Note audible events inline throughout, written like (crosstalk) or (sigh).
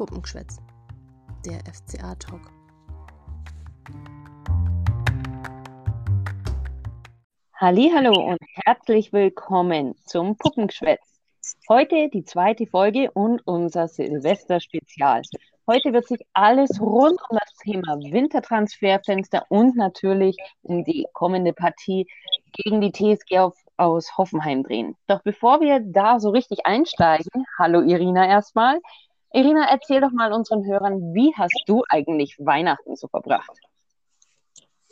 Puppengeschwätz, der FCA-Talk. Hallo und herzlich willkommen zum Puppengeschwätz. Heute die zweite Folge und unser Silvester-Spezial. Heute wird sich alles rund um das Thema Wintertransferfenster und natürlich um die kommende Partie gegen die TSG auf, aus Hoffenheim drehen. Doch bevor wir da so richtig einsteigen, hallo Irina erstmal. Irina, erzähl doch mal unseren Hörern, wie hast du eigentlich Weihnachten so verbracht?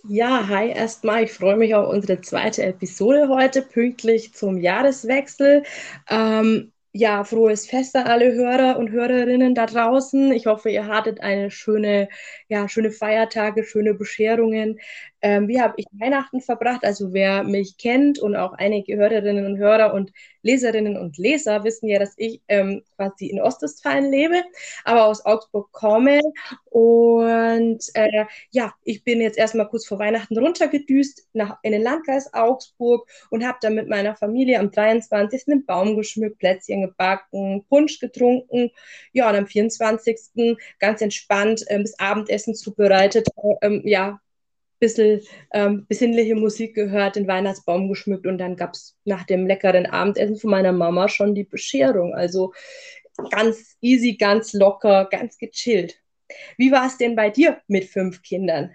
Ja, hi erstmal. Ich freue mich auf unsere zweite Episode heute, pünktlich zum Jahreswechsel. Ähm, ja, frohes Fest an alle Hörer und Hörerinnen da draußen. Ich hoffe, ihr hattet eine schöne, ja, schöne Feiertage, schöne Bescherungen. Ähm, wie habe ich Weihnachten verbracht? Also wer mich kennt und auch einige Hörerinnen und Hörer und Leserinnen und Leser wissen ja, dass ich ähm, quasi in Ostwestfalen lebe, aber aus Augsburg komme. Und äh, ja, ich bin jetzt erstmal kurz vor Weihnachten runtergedüst nach, in den Landkreis Augsburg und habe dann mit meiner Familie am 23. den Baum geschmückt, Plätzchen gebacken, Punsch getrunken. Ja, und am 24. ganz entspannt äh, das Abendessen zubereitet. Äh, ja, bisschen ähm, besinnliche Musik gehört, den Weihnachtsbaum geschmückt und dann gab es nach dem leckeren Abendessen von meiner Mama schon die Bescherung. Also ganz easy, ganz locker, ganz gechillt. Wie war es denn bei dir mit fünf Kindern?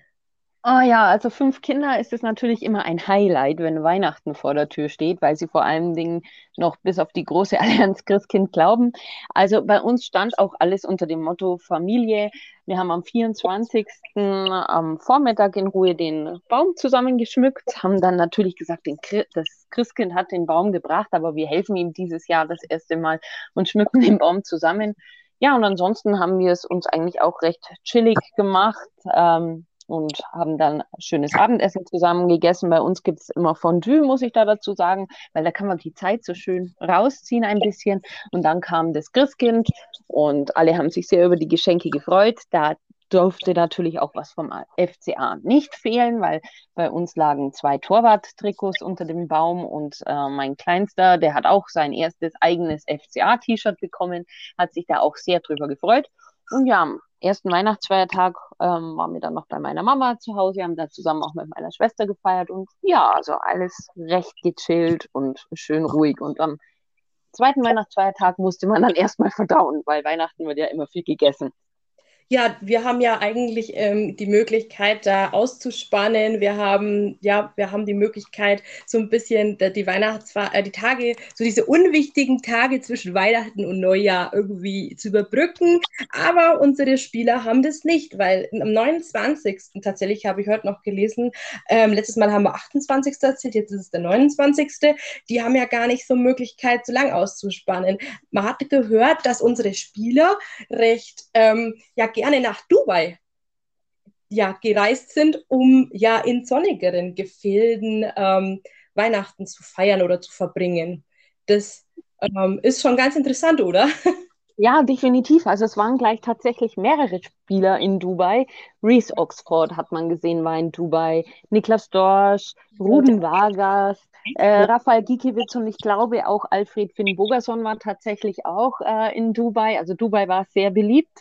Oh ja, also fünf Kinder ist es natürlich immer ein Highlight, wenn Weihnachten vor der Tür steht, weil sie vor allen Dingen noch bis auf die große (laughs) Allianz Christkind glauben. Also bei uns stand auch alles unter dem Motto Familie. Wir haben am 24. am Vormittag in Ruhe den Baum zusammengeschmückt, haben dann natürlich gesagt, das Christkind hat den Baum gebracht, aber wir helfen ihm dieses Jahr das erste Mal und schmücken den Baum zusammen. Ja, und ansonsten haben wir es uns eigentlich auch recht chillig gemacht. Ähm, und haben dann schönes Abendessen zusammen gegessen. Bei uns gibt es immer Fondue, muss ich da dazu sagen, weil da kann man die Zeit so schön rausziehen ein bisschen. Und dann kam das Christkind und alle haben sich sehr über die Geschenke gefreut. Da durfte natürlich auch was vom FCA nicht fehlen, weil bei uns lagen zwei Torwart-Trikots unter dem Baum und äh, mein Kleinster, der hat auch sein erstes eigenes FCA-T-Shirt bekommen, hat sich da auch sehr drüber gefreut. Und ja, am ersten Weihnachtsfeiertag ähm, waren wir dann noch bei meiner Mama zu Hause, haben da zusammen auch mit meiner Schwester gefeiert und ja, also alles recht gechillt und schön ruhig. Und am zweiten Weihnachtsfeiertag musste man dann (laughs) erstmal verdauen, weil Weihnachten wird ja immer viel gegessen. Ja, wir haben ja eigentlich ähm, die Möglichkeit, da auszuspannen. Wir haben, ja, wir haben die Möglichkeit, so ein bisschen die Weihnachtsfeier, äh, die Tage, so diese unwichtigen Tage zwischen Weihnachten und Neujahr irgendwie zu überbrücken. Aber unsere Spieler haben das nicht, weil am 29. tatsächlich habe ich heute noch gelesen, ähm, letztes Mal haben wir 28. erzählt, jetzt ist es der 29. Die haben ja gar nicht so Möglichkeit, so lang auszuspannen. Man hatte gehört, dass unsere Spieler recht, ähm, ja, nach Dubai ja, gereist sind, um ja in sonnigeren Gefilden ähm, Weihnachten zu feiern oder zu verbringen. Das ähm, ist schon ganz interessant, oder? (laughs) Ja, definitiv. Also es waren gleich tatsächlich mehrere Spieler in Dubai. Reese Oxford hat man gesehen, war in Dubai. Niklas Dorsch, Ruben Vargas, äh, Rafael Gikiewicz und ich glaube auch Alfred Finn Bogerson war tatsächlich auch äh, in Dubai. Also Dubai war sehr beliebt.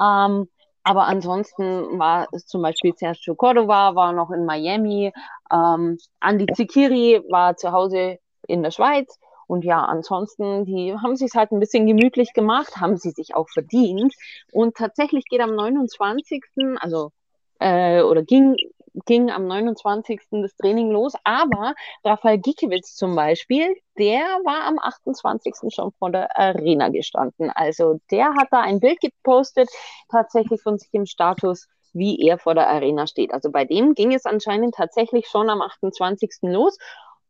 Ähm, aber ansonsten war es zum Beispiel Sergio Cordova, war noch in Miami. Ähm, Andy Zikiri war zu Hause in der Schweiz. Und ja, ansonsten, die haben sich halt ein bisschen gemütlich gemacht, haben sie sich auch verdient. Und tatsächlich geht am 29., also äh, oder ging ging am 29. das Training los, aber Rafael Gikiewicz zum Beispiel, der war am 28. schon vor der Arena gestanden. Also der hat da ein Bild gepostet, tatsächlich von sich im Status, wie er vor der Arena steht. Also bei dem ging es anscheinend tatsächlich schon am 28. los.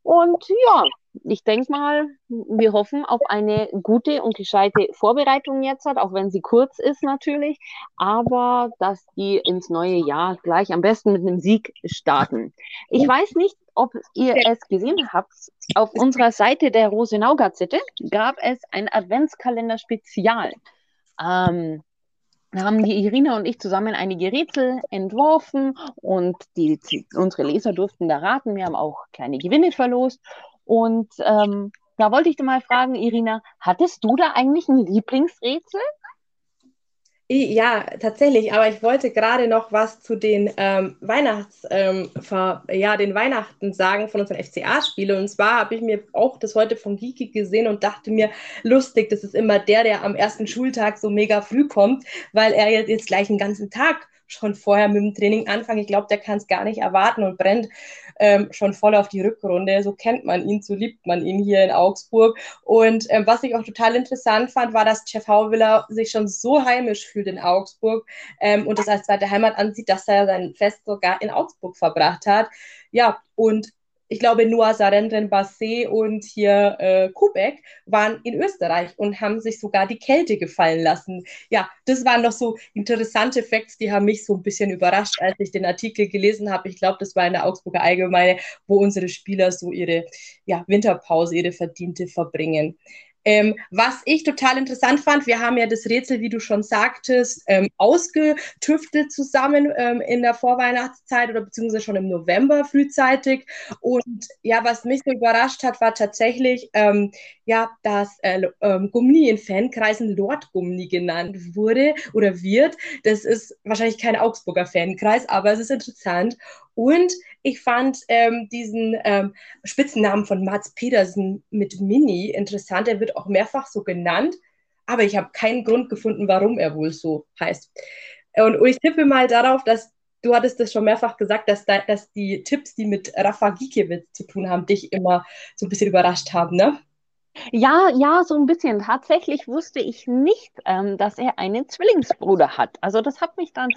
Und ja, ich denke mal, wir hoffen auf eine gute und gescheite Vorbereitung jetzt, auch wenn sie kurz ist natürlich, aber dass die ins neue Jahr gleich am besten mit einem Sieg starten. Ich weiß nicht, ob ihr es gesehen habt. Auf unserer Seite der Rosenau-Gazette gab es ein Adventskalender-Spezial. Ähm, da haben die Irina und ich zusammen einige Rätsel entworfen und die, die, unsere Leser durften da raten. Wir haben auch kleine Gewinne verlost. Und ähm, da wollte ich dir mal fragen, Irina, hattest du da eigentlich ein Lieblingsrätsel? Ja, tatsächlich, aber ich wollte gerade noch was zu den ähm, Weihnachts, ähm, ja, den Weihnachten sagen von unseren FCA-Spielen. Und zwar habe ich mir auch das heute von Geeky gesehen und dachte mir, lustig, das ist immer der, der am ersten Schultag so mega früh kommt, weil er jetzt gleich den ganzen Tag schon vorher mit dem Training anfangen. Ich glaube, der kann es gar nicht erwarten und brennt ähm, schon voll auf die Rückrunde. So kennt man ihn, so liebt man ihn hier in Augsburg. Und ähm, was ich auch total interessant fand, war, dass Jeff Hauwiller sich schon so heimisch fühlt in Augsburg ähm, und das als zweite Heimat ansieht, dass er sein Fest sogar in Augsburg verbracht hat. Ja, und ich glaube, Noah Sarendren Basset und hier äh, Kubek waren in Österreich und haben sich sogar die Kälte gefallen lassen. Ja, das waren noch so interessante Facts, die haben mich so ein bisschen überrascht, als ich den Artikel gelesen habe. Ich glaube, das war in der Augsburger Allgemeine, wo unsere Spieler so ihre ja, Winterpause, ihre verdiente verbringen. Ähm, was ich total interessant fand, wir haben ja das Rätsel, wie du schon sagtest, ähm, ausgetüftelt zusammen ähm, in der Vorweihnachtszeit oder beziehungsweise schon im November frühzeitig. Und ja, was mich so überrascht hat, war tatsächlich, ähm, ja, dass äh, ähm, Gummi in Fankreisen Lord Gummi genannt wurde oder wird. Das ist wahrscheinlich kein Augsburger Fankreis, aber es ist interessant. Und ich fand ähm, diesen ähm, Spitzennamen von Mats Pedersen mit Mini interessant. Er wird auch mehrfach so genannt, aber ich habe keinen Grund gefunden, warum er wohl so heißt. Und, und ich tippe mal darauf, dass du hattest das schon mehrfach gesagt, dass, da, dass die Tipps, die mit Rafa Gikiewicz zu tun haben, dich immer so ein bisschen überrascht haben, ne? Ja, ja, so ein bisschen. Tatsächlich wusste ich nicht, ähm, dass er einen Zwillingsbruder hat. Also das hat mich dann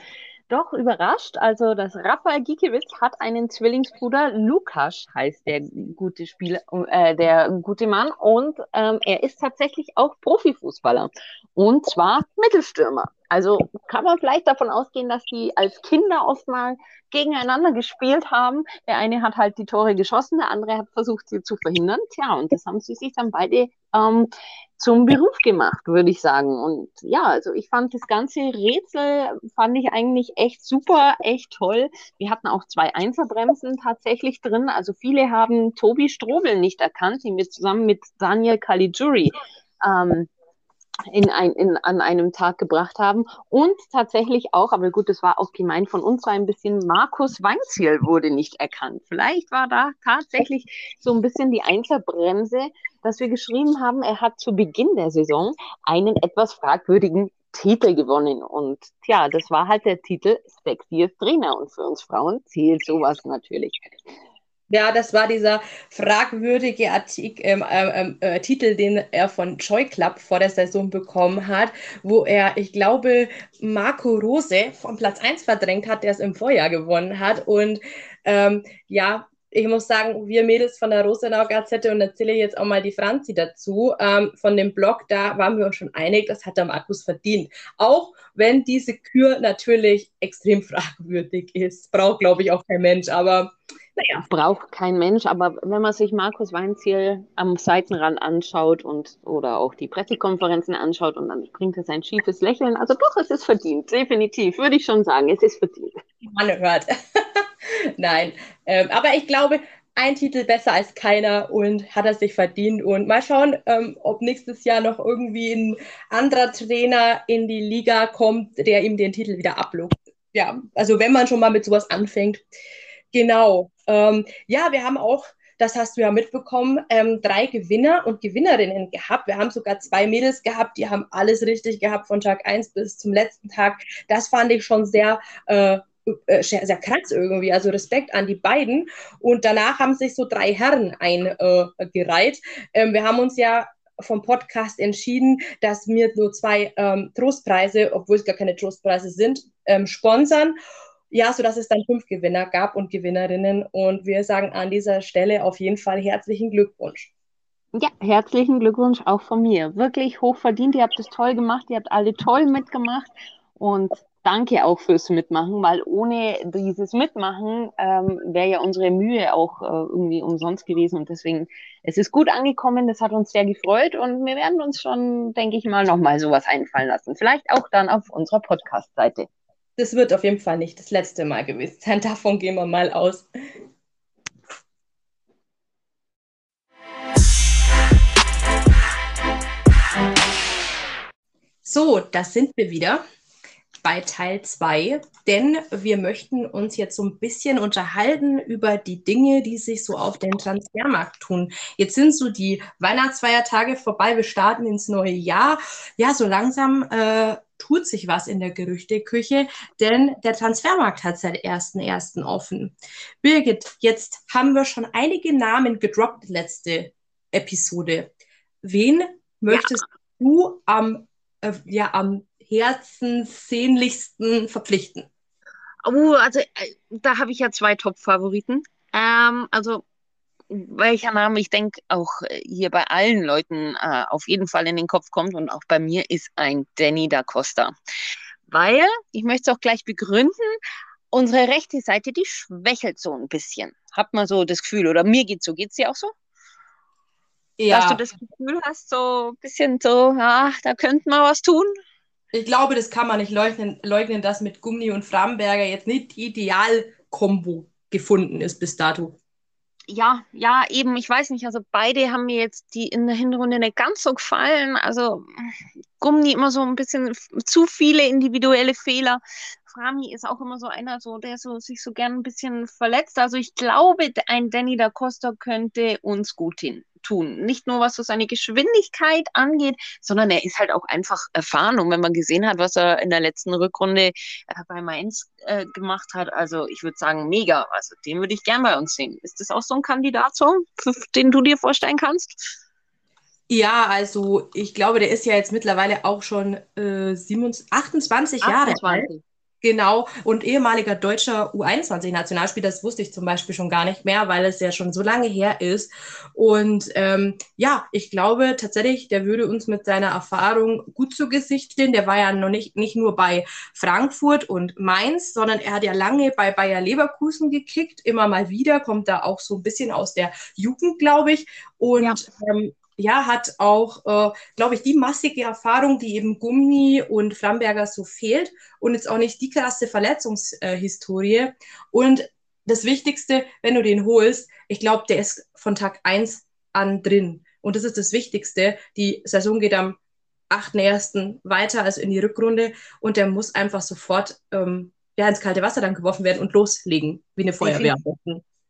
doch überrascht. Also das Rafael Gikiewicz hat einen Zwillingsbruder, Lukas heißt der gute Spieler, äh, der gute Mann und ähm, er ist tatsächlich auch Profifußballer und zwar Mittelstürmer. Also kann man vielleicht davon ausgehen, dass die als Kinder oft mal gegeneinander gespielt haben. Der eine hat halt die Tore geschossen, der andere hat versucht, sie zu verhindern. Tja, und das haben sie sich dann beide ähm, zum Beruf gemacht, würde ich sagen. Und ja, also ich fand das ganze Rätsel, fand ich eigentlich echt super, echt toll. Wir hatten auch zwei Einzelbremsen tatsächlich drin. Also viele haben Tobi Strobel nicht erkannt, den wir zusammen mit Daniel Caligiuri ähm, in ein, in, an einem Tag gebracht haben. Und tatsächlich auch, aber gut, das war auch gemeint von uns, war ein bisschen Markus Weinziel wurde nicht erkannt. Vielleicht war da tatsächlich so ein bisschen die Einzelbremse, dass wir geschrieben haben, er hat zu Beginn der Saison einen etwas fragwürdigen Titel gewonnen. Und tja, das war halt der Titel Sexiest Trainer. Und für uns Frauen zählt sowas natürlich. Ja, das war dieser fragwürdige Artikel, ähm, ähm, äh, Titel, den er von Joy Club vor der Saison bekommen hat, wo er, ich glaube, Marco Rose vom Platz 1 verdrängt hat, der es im Vorjahr gewonnen hat. Und ähm, ja, ich muss sagen, wir Mädels von der Rosenau Gazette und erzähle jetzt auch mal die Franzi dazu, ähm, von dem Blog, da waren wir uns schon einig, das hat der Markus verdient. Auch wenn diese Kür natürlich extrem fragwürdig ist. Braucht, glaube ich, auch kein Mensch, aber naja. Braucht kein Mensch, aber wenn man sich Markus Weinziel am Seitenrand anschaut und oder auch die Pressekonferenzen anschaut und dann bringt er sein schiefes Lächeln, also doch, es ist verdient, definitiv, würde ich schon sagen, es ist verdient. Man hört. (laughs) Nein, ähm, aber ich glaube, ein Titel besser als keiner und hat er sich verdient. Und mal schauen, ähm, ob nächstes Jahr noch irgendwie ein anderer Trainer in die Liga kommt, der ihm den Titel wieder abluckt. Ja, also wenn man schon mal mit sowas anfängt. Genau. Ähm, ja, wir haben auch, das hast du ja mitbekommen, ähm, drei Gewinner und Gewinnerinnen gehabt. Wir haben sogar zwei Mädels gehabt, die haben alles richtig gehabt von Tag 1 bis zum letzten Tag. Das fand ich schon sehr äh, äh, sehr, krass irgendwie. Also Respekt an die beiden. Und danach haben sich so drei Herren eingereiht. Äh, ähm, wir haben uns ja vom Podcast entschieden, dass wir nur zwei ähm, Trostpreise, obwohl es gar keine Trostpreise sind, ähm, sponsern. Ja, sodass es dann fünf Gewinner gab und Gewinnerinnen. Und wir sagen an dieser Stelle auf jeden Fall herzlichen Glückwunsch. Ja, herzlichen Glückwunsch auch von mir. Wirklich hochverdient. Ihr habt es toll gemacht. Ihr habt alle toll mitgemacht. Und danke auch fürs Mitmachen, weil ohne dieses Mitmachen ähm, wäre ja unsere Mühe auch äh, irgendwie umsonst gewesen. Und deswegen, es ist gut angekommen, das hat uns sehr gefreut und wir werden uns schon, denke ich mal, nochmal sowas einfallen lassen. Vielleicht auch dann auf unserer Podcast-Seite. Das wird auf jeden Fall nicht das letzte Mal gewesen sein. (laughs) Davon gehen wir mal aus. So, da sind wir wieder. bei Teil 2, denn wir möchten uns jetzt so ein bisschen unterhalten über die Dinge, die sich so auf den Transfermarkt tun. Jetzt sind so die Weihnachtsfeiertage vorbei, wir starten ins neue Jahr. Ja, so langsam äh, tut sich was in der Gerüchteküche, denn der Transfermarkt hat seit 1.1. offen. Birgit, jetzt haben wir schon einige Namen gedroppt letzte Episode. Wen möchtest ja. du am, äh, ja, am herzenssehnlichsten verpflichten? Oh, also äh, da habe ich ja zwei Top-Favoriten. Ähm, also welcher Name ich denke auch äh, hier bei allen Leuten äh, auf jeden Fall in den Kopf kommt und auch bei mir ist ein Danny da Costa. Weil, ich möchte es auch gleich begründen, unsere rechte Seite, die schwächelt so ein bisschen. Hat man so das Gefühl, oder mir geht so, geht es dir auch so? Ja. Dass du das Gefühl hast, so ein bisschen so, ja, da könnte man was tun? Ich glaube, das kann man nicht leugnen, leugnen dass mit Gummi und Framberger jetzt nicht die Idealkombo gefunden ist bis dato ja, ja, eben, ich weiß nicht, also beide haben mir jetzt die in der Hinrunde nicht ganz so gefallen. Also Gummi immer so ein bisschen zu viele individuelle Fehler. Frami ist auch immer so einer, so, der so, sich so gern ein bisschen verletzt. Also ich glaube, ein Danny da Costa könnte uns gut hin tun. Nicht nur was so seine Geschwindigkeit angeht, sondern er ist halt auch einfach erfahren. Und wenn man gesehen hat, was er in der letzten Rückrunde äh, bei Mainz äh, gemacht hat, also ich würde sagen, mega. Also den würde ich gern bei uns sehen. Ist das auch so ein Kandidat, so, den du dir vorstellen kannst? Ja, also ich glaube, der ist ja jetzt mittlerweile auch schon äh, 27, 28 Jahre alt. Genau, und ehemaliger deutscher U21-Nationalspieler, das wusste ich zum Beispiel schon gar nicht mehr, weil es ja schon so lange her ist. Und ähm, ja, ich glaube tatsächlich, der würde uns mit seiner Erfahrung gut zu Gesicht stehen. Der war ja noch nicht, nicht nur bei Frankfurt und Mainz, sondern er hat ja lange bei Bayer Leverkusen gekickt, immer mal wieder, kommt da auch so ein bisschen aus der Jugend, glaube ich. Und ja. ähm, ja, hat auch, äh, glaube ich, die massige Erfahrung, die eben Gummi und Framberger so fehlt und jetzt auch nicht die krasse Verletzungshistorie. Äh, und das Wichtigste, wenn du den holst, ich glaube, der ist von Tag 1 an drin. Und das ist das Wichtigste. Die Saison geht am 8.1. weiter, also in die Rückrunde. Und der muss einfach sofort ähm, ja, ins kalte Wasser dann geworfen werden und loslegen, wie eine Feuerwehr.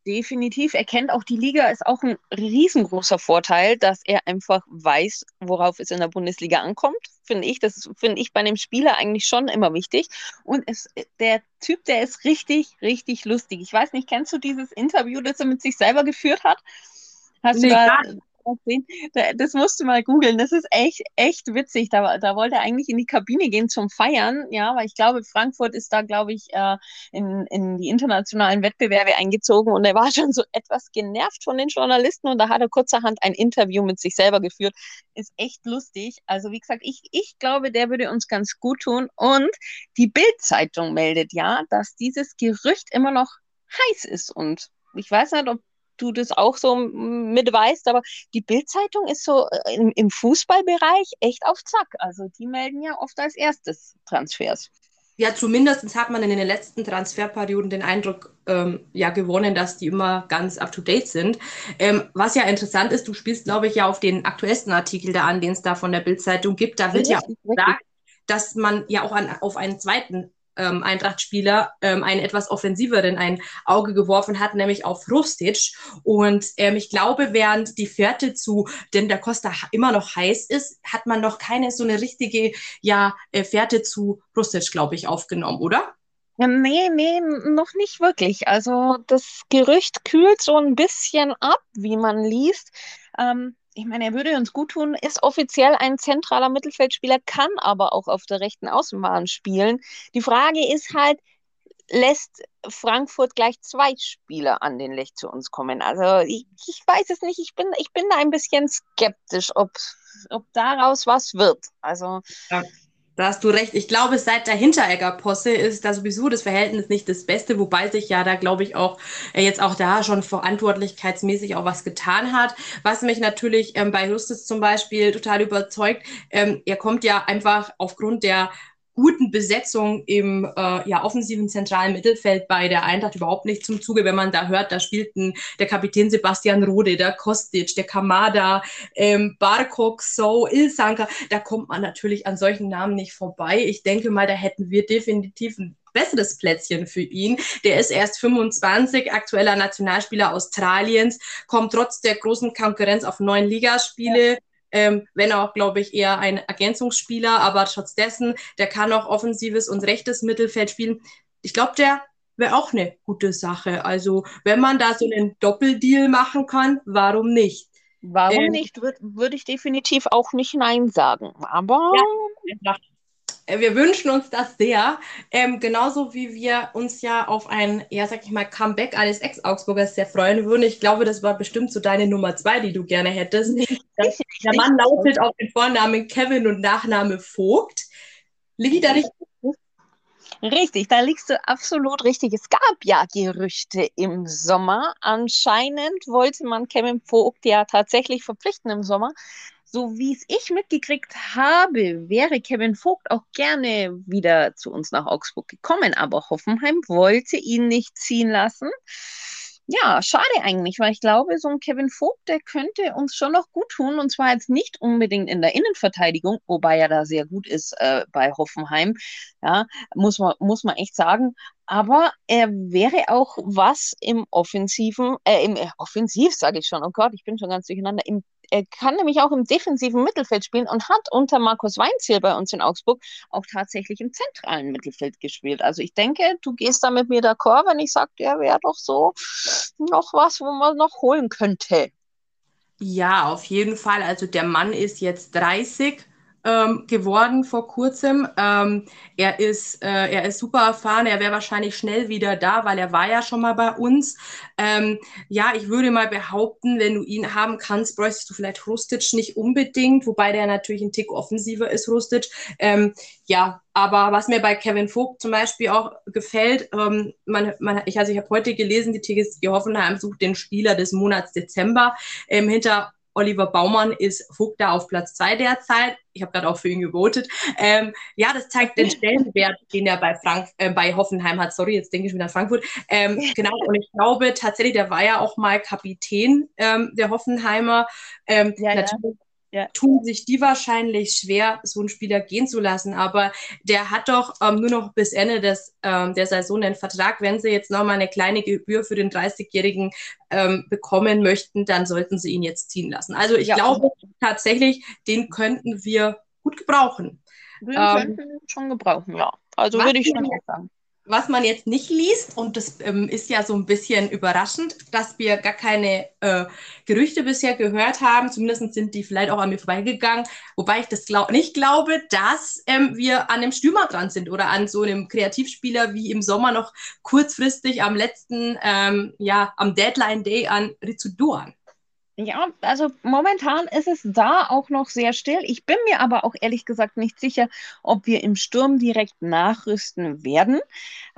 Definitiv. Er kennt auch die Liga, ist auch ein riesengroßer Vorteil, dass er einfach weiß, worauf es in der Bundesliga ankommt, finde ich. Das finde ich bei einem Spieler eigentlich schon immer wichtig. Und es, der Typ, der ist richtig, richtig lustig. Ich weiß nicht, kennst du dieses Interview, das er mit sich selber geführt hat? Hast nee, du da, sehen. Das musst du mal googeln. Das ist echt, echt witzig. Da, da wollte er eigentlich in die Kabine gehen zum Feiern. Ja, weil ich glaube, Frankfurt ist da, glaube ich, äh, in, in die internationalen Wettbewerbe eingezogen und er war (laughs) schon so etwas genervt von den Journalisten und da hat er kurzerhand ein Interview mit sich selber geführt. Ist echt lustig. Also, wie gesagt, ich, ich glaube, der würde uns ganz gut tun. Und die Bild-Zeitung meldet ja, dass dieses Gerücht immer noch heiß ist und ich weiß nicht, ob du das auch so mit weißt, aber die Bildzeitung ist so äh, im, im Fußballbereich echt auf Zack. Also die melden ja oft als erstes Transfers. Ja, zumindest hat man in den letzten Transferperioden den Eindruck ähm, ja gewonnen, dass die immer ganz up to date sind. Ähm, was ja interessant ist, du spielst, glaube ich, ja auf den aktuellsten Artikel da an, den es da von der Bildzeitung gibt. Da wird ja, ja gesagt, dass man ja auch an, auf einen zweiten ähm, Eintracht-Spieler ähm, einen etwas offensiveren ein Auge geworfen hat, nämlich auf Rustic. Und ähm, ich glaube, während die Fährte zu denn der Costa immer noch heiß ist, hat man noch keine so eine richtige ja, äh, Fährte zu Rustic, glaube ich, aufgenommen, oder? Ja, nee, nee, noch nicht wirklich. Also das Gerücht kühlt so ein bisschen ab, wie man liest. Ähm, ich meine, er würde uns gut tun, ist offiziell ein zentraler Mittelfeldspieler, kann aber auch auf der rechten Außenbahn spielen. Die Frage ist halt, lässt Frankfurt gleich zwei Spieler an den Lech zu uns kommen? Also ich, ich weiß es nicht, ich bin, ich bin da ein bisschen skeptisch, ob, ob daraus was wird. Also ja. Da hast du recht. Ich glaube, seit der Hinteregger-Posse ist da sowieso das Verhältnis nicht das Beste, wobei sich ja da, glaube ich, auch äh, jetzt auch da schon verantwortlichkeitsmäßig auch was getan hat. Was mich natürlich ähm, bei Justus zum Beispiel total überzeugt, ähm, er kommt ja einfach aufgrund der guten Besetzung im äh, ja, offensiven zentralen Mittelfeld bei der Eintracht überhaupt nicht zum Zuge, wenn man da hört, da spielten der Kapitän Sebastian Rode, der Kostic, der Kamada, ähm, Barkok, So, Ilsanka, da kommt man natürlich an solchen Namen nicht vorbei. Ich denke mal, da hätten wir definitiv ein besseres Plätzchen für ihn. Der ist erst 25, aktueller Nationalspieler Australiens, kommt trotz der großen Konkurrenz auf neun Ligaspiele. Ja. Ähm, wenn auch, glaube ich, eher ein Ergänzungsspieler, aber trotz dessen, der kann auch offensives und rechtes Mittelfeld spielen. Ich glaube, der wäre auch eine gute Sache. Also, wenn man da so einen Doppeldeal machen kann, warum nicht? Warum ähm, nicht? Würde würd ich definitiv auch nicht Nein sagen. Aber. Ja, wir wünschen uns das sehr. Ähm, genauso wie wir uns ja auf ein, ja, sag ich mal, Comeback eines Ex-Augsburgers sehr freuen würden. Ich glaube, das war bestimmt so deine Nummer zwei, die du gerne hättest. Der Mann lautet auf den Vornamen Kevin und Nachname Vogt. Liegt da nicht Richtig, da liegst du absolut richtig. Es gab ja Gerüchte im Sommer. Anscheinend wollte man Kevin Vogt ja tatsächlich verpflichten im Sommer so wie es ich mitgekriegt habe, wäre Kevin Vogt auch gerne wieder zu uns nach Augsburg gekommen, aber Hoffenheim wollte ihn nicht ziehen lassen. Ja, schade eigentlich, weil ich glaube, so ein Kevin Vogt, der könnte uns schon noch gut tun und zwar jetzt nicht unbedingt in der Innenverteidigung, wobei er da sehr gut ist äh, bei Hoffenheim. Ja, muss man, muss man echt sagen. Aber er wäre auch was im Offensiven, äh, im äh, Offensiv, sage ich schon, oh Gott, ich bin schon ganz durcheinander, im er kann nämlich auch im defensiven Mittelfeld spielen und hat unter Markus Weinziel bei uns in Augsburg auch tatsächlich im zentralen Mittelfeld gespielt. Also ich denke, du gehst da mit mir d'accord, wenn ich sage, der wäre doch so noch was, wo man noch holen könnte. Ja, auf jeden Fall. Also der Mann ist jetzt 30 ähm, geworden vor kurzem. Ähm, er, ist, äh, er ist super erfahren, er wäre wahrscheinlich schnell wieder da, weil er war ja schon mal bei uns. Ähm, ja, ich würde mal behaupten, wenn du ihn haben kannst, bräuchtest du vielleicht Rustic nicht unbedingt, wobei der natürlich ein Tick offensiver ist, Rustic. Ähm, ja, aber was mir bei Kevin Vogt zum Beispiel auch gefällt, ähm, man, man, ich, also ich habe heute gelesen, die TSG Hoffenheim sucht den Spieler des Monats Dezember. Ähm, hinter Oliver Baumann ist Vogt da auf Platz zwei derzeit. Ich habe gerade auch für ihn gewotet. Ähm, ja, das zeigt den (laughs) Stellenwert, den er bei Frank äh, bei Hoffenheim hat. Sorry, jetzt denke ich wieder an Frankfurt. Ähm, (laughs) genau, und ich glaube tatsächlich, der war ja auch mal Kapitän ähm, der Hoffenheimer. Ähm, ja, natürlich ja. Tun sich die wahrscheinlich schwer, so einen Spieler gehen zu lassen. Aber der hat doch ähm, nur noch bis Ende des, ähm, der Saison einen Vertrag. Wenn sie jetzt nochmal eine kleine Gebühr für den 30-Jährigen ähm, bekommen möchten, dann sollten sie ihn jetzt ziehen lassen. Also ich ja. glaube tatsächlich, den könnten wir gut gebrauchen. Den könnten wir schon gebrauchen, ja. Also würde ich schon sagen was man jetzt nicht liest, und das ähm, ist ja so ein bisschen überraschend, dass wir gar keine äh, Gerüchte bisher gehört haben, zumindest sind die vielleicht auch an mir vorbeigegangen, wobei ich das glaub nicht glaube, dass ähm, wir an einem Stürmer dran sind oder an so einem Kreativspieler wie im Sommer noch kurzfristig am letzten, ähm, ja, am Deadline Day an Ritsu Doan. Ja, also momentan ist es da auch noch sehr still. Ich bin mir aber auch ehrlich gesagt nicht sicher, ob wir im Sturm direkt nachrüsten werden,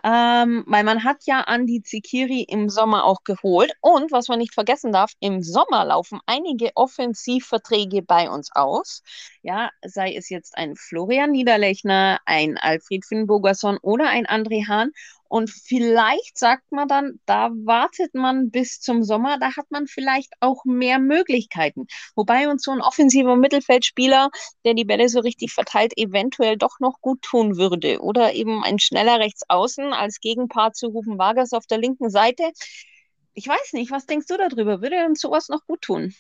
ähm, weil man hat ja Andi Zikiri im Sommer auch geholt. Und was man nicht vergessen darf, im Sommer laufen einige Offensivverträge bei uns aus. Ja, sei es jetzt ein Florian Niederlechner, ein Alfred Finnbogerson oder ein André Hahn. Und vielleicht sagt man dann, da wartet man bis zum Sommer, da hat man vielleicht auch mehr Möglichkeiten. Wobei uns so ein offensiver Mittelfeldspieler, der die Bälle so richtig verteilt, eventuell doch noch gut tun würde. Oder eben ein schneller Rechtsaußen als Gegenpart zu Rufen Vargas auf der linken Seite. Ich weiß nicht, was denkst du darüber? Würde uns sowas noch gut tun?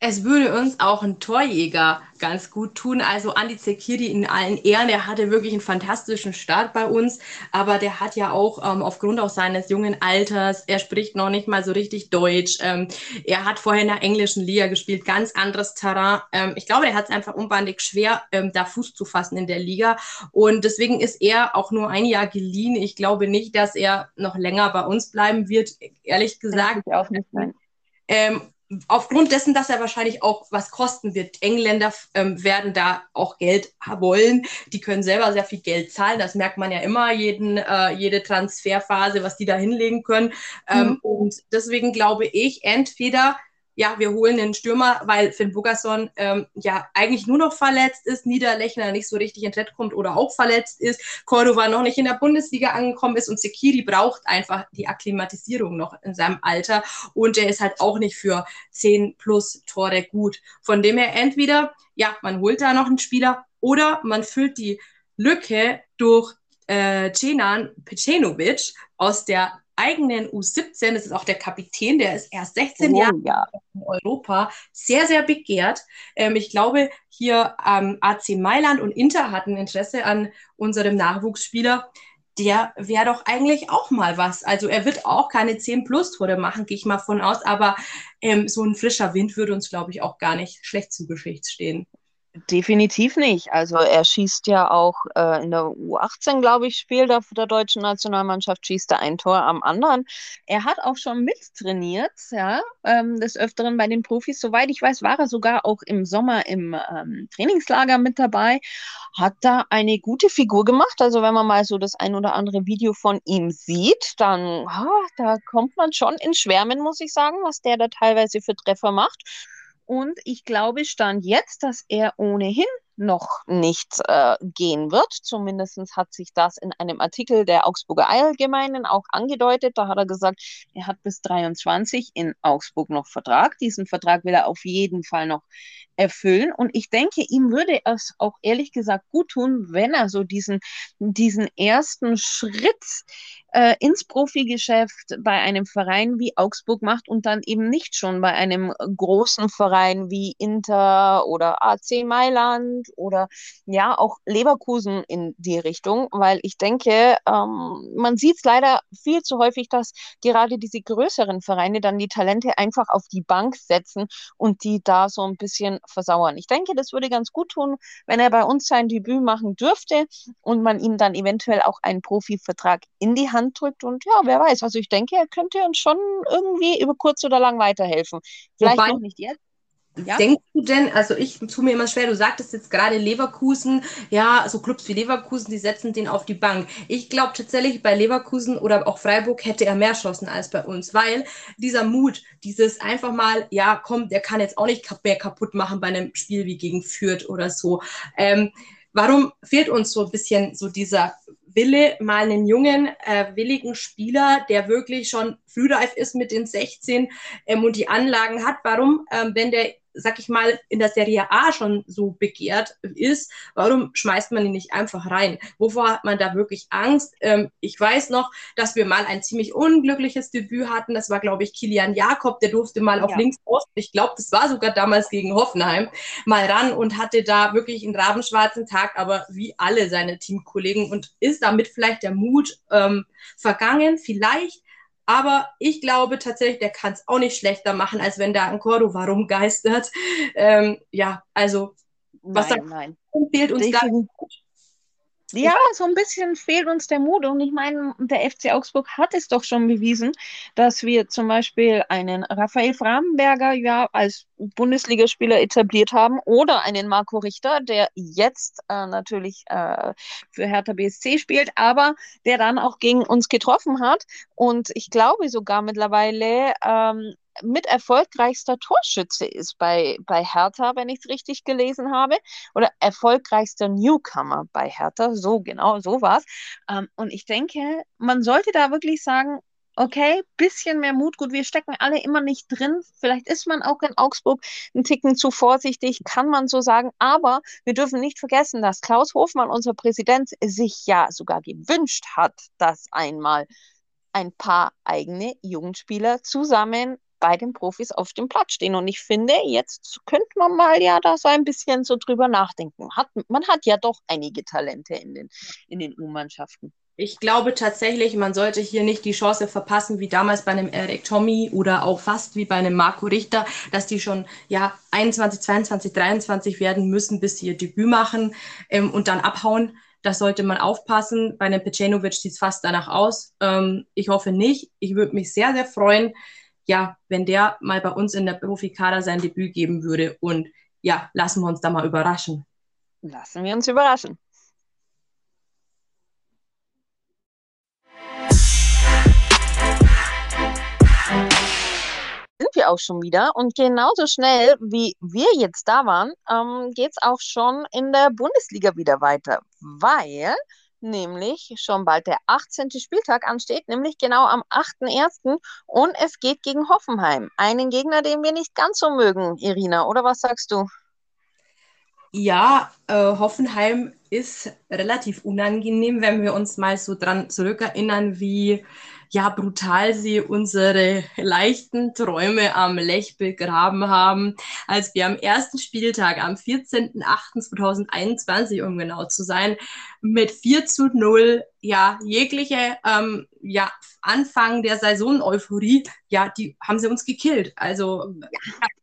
Es würde uns auch ein Torjäger ganz gut tun. Also Andi Zekiri in allen Ehren, der hatte wirklich einen fantastischen Start bei uns, aber der hat ja auch ähm, aufgrund auch seines jungen Alters, er spricht noch nicht mal so richtig Deutsch. Ähm, er hat vorher in der englischen Liga gespielt, ganz anderes Terrain. Ähm, ich glaube, er hat es einfach unbandig schwer, ähm, da Fuß zu fassen in der Liga und deswegen ist er auch nur ein Jahr geliehen. Ich glaube nicht, dass er noch länger bei uns bleiben wird, ehrlich gesagt. Auch nicht sein. Ähm, aufgrund dessen, dass er wahrscheinlich auch was kosten wird. Engländer ähm, werden da auch Geld wollen. Die können selber sehr viel Geld zahlen. Das merkt man ja immer, jeden, äh, jede Transferphase, was die da hinlegen können. Ähm, mhm. Und deswegen glaube ich, entweder ja, wir holen einen Stürmer, weil Finn Bugerson ähm, ja eigentlich nur noch verletzt ist, Niederlechner nicht so richtig in Tritt kommt oder auch verletzt ist, Cordova noch nicht in der Bundesliga angekommen ist und Sekiri braucht einfach die Akklimatisierung noch in seinem Alter und der ist halt auch nicht für 10 plus Tore gut. Von dem her entweder, ja, man holt da noch einen Spieler oder man füllt die Lücke durch äh, Cenan Pecenovic aus der eigenen U17, das ist auch der Kapitän, der ist erst 16 oh, Jahre ja. in Europa, sehr, sehr begehrt. Ähm, ich glaube, hier ähm, AC Mailand und Inter hatten Interesse an unserem Nachwuchsspieler. Der wäre doch eigentlich auch mal was. Also er wird auch keine 10 Plus Tore machen, gehe ich mal von aus, aber ähm, so ein frischer Wind würde uns, glaube ich, auch gar nicht schlecht zu Geschichte stehen. Definitiv nicht. Also er schießt ja auch äh, in der U18, glaube ich, spielt er für der deutschen Nationalmannschaft, schießt er ein Tor am anderen. Er hat auch schon mittrainiert, ja, ähm, des Öfteren bei den Profis. Soweit ich weiß, war er sogar auch im Sommer im ähm, Trainingslager mit dabei, hat da eine gute Figur gemacht. Also wenn man mal so das ein oder andere Video von ihm sieht, dann, ah, da kommt man schon in Schwärmen, muss ich sagen, was der da teilweise für Treffer macht. Und ich glaube, stand jetzt, dass er ohnehin noch nicht äh, gehen wird. Zumindest hat sich das in einem Artikel der Augsburger Allgemeinen auch angedeutet. Da hat er gesagt, er hat bis 23 in Augsburg noch Vertrag. Diesen Vertrag will er auf jeden Fall noch erfüllen. Und ich denke, ihm würde es auch ehrlich gesagt gut tun, wenn er so diesen, diesen ersten Schritt äh, ins Profigeschäft bei einem Verein wie Augsburg macht und dann eben nicht schon bei einem großen Verein wie Inter oder AC Mailand oder ja auch Leverkusen in die Richtung, weil ich denke, ähm, man sieht es leider viel zu häufig, dass gerade diese größeren Vereine dann die Talente einfach auf die Bank setzen und die da so ein bisschen versauern. Ich denke, das würde ganz gut tun, wenn er bei uns sein Debüt machen dürfte und man ihm dann eventuell auch einen Profivertrag in die Hand Hand drückt. Und ja, wer weiß. Also ich denke, er könnte uns schon irgendwie über kurz oder lang weiterhelfen. Vielleicht Wobei, noch nicht jetzt. Ja? Denkst du denn, also ich tue mir immer schwer, du sagtest jetzt gerade Leverkusen, ja, so Clubs wie Leverkusen, die setzen den auf die Bank. Ich glaube tatsächlich, bei Leverkusen oder auch Freiburg hätte er mehr Chancen als bei uns, weil dieser Mut, dieses einfach mal, ja, komm, der kann jetzt auch nicht mehr kaputt machen bei einem Spiel wie gegen Fürth oder so. Ähm, warum fehlt uns so ein bisschen so dieser Wille, mal einen jungen, äh, willigen Spieler, der wirklich schon frühreif ist mit den 16 ähm, und die Anlagen hat. Warum, ähm, wenn der sag ich mal, in der Serie A schon so begehrt ist, warum schmeißt man ihn nicht einfach rein? Wovor hat man da wirklich Angst? Ähm, ich weiß noch, dass wir mal ein ziemlich unglückliches Debüt hatten. Das war, glaube ich, Kilian Jakob, der durfte mal auf ja. links aus. Ich glaube, das war sogar damals gegen Hoffenheim, mal ran und hatte da wirklich einen rabenschwarzen Tag, aber wie alle seine Teamkollegen und ist damit vielleicht der Mut ähm, vergangen? Vielleicht aber ich glaube tatsächlich, der kann es auch nicht schlechter machen, als wenn da ein Cordova rumgeistert. Ähm, ja, also was nein, nein. fehlt uns da ja, so ein bisschen fehlt uns der Mut. Und ich meine, der FC Augsburg hat es doch schon bewiesen, dass wir zum Beispiel einen Raphael Framberger ja als Bundesligaspieler etabliert haben oder einen Marco Richter, der jetzt äh, natürlich äh, für Hertha BSC spielt, aber der dann auch gegen uns getroffen hat. Und ich glaube sogar mittlerweile ähm, mit erfolgreichster Torschütze ist bei, bei Hertha, wenn ich es richtig gelesen habe, oder erfolgreichster Newcomer bei Hertha, so genau, so war es. Ähm, und ich denke, man sollte da wirklich sagen, okay, bisschen mehr Mut. Gut, wir stecken alle immer nicht drin. Vielleicht ist man auch in Augsburg ein Ticken zu vorsichtig, kann man so sagen. Aber wir dürfen nicht vergessen, dass Klaus Hofmann, unser Präsident, sich ja sogar gewünscht hat, dass einmal ein paar eigene Jugendspieler zusammen bei den Profis auf dem Platz stehen. Und ich finde, jetzt könnte man mal ja da so ein bisschen so drüber nachdenken. Hat, man hat ja doch einige Talente in den, in den U-Mannschaften. Ich glaube tatsächlich, man sollte hier nicht die Chance verpassen, wie damals bei einem Eric Tommy oder auch fast wie bei einem Marco Richter, dass die schon ja 21, 22, 23 werden müssen, bis sie ihr Debüt machen ähm, und dann abhauen. Das sollte man aufpassen. Bei einem Pecenovic sieht es fast danach aus. Ähm, ich hoffe nicht. Ich würde mich sehr, sehr freuen, ja, wenn der mal bei uns in der Profikader sein Debüt geben würde. Und ja, lassen wir uns da mal überraschen. Lassen wir uns überraschen. Auch schon wieder. Und genauso schnell, wie wir jetzt da waren, ähm, geht es auch schon in der Bundesliga wieder weiter, weil nämlich schon bald der 18. Spieltag ansteht, nämlich genau am 8.1. Und es geht gegen Hoffenheim. Einen Gegner, den wir nicht ganz so mögen, Irina, oder was sagst du? Ja, äh, Hoffenheim ist relativ unangenehm, wenn wir uns mal so dran zurückerinnern, wie ja brutal sie unsere leichten Träume am Lech begraben haben, als wir am ersten Spieltag, am 14.08.2021, um genau zu sein, mit 4 zu 0, ja, jegliche, ähm, ja, Anfang der Saison-Euphorie, ja, die haben sie uns gekillt. Also, ja,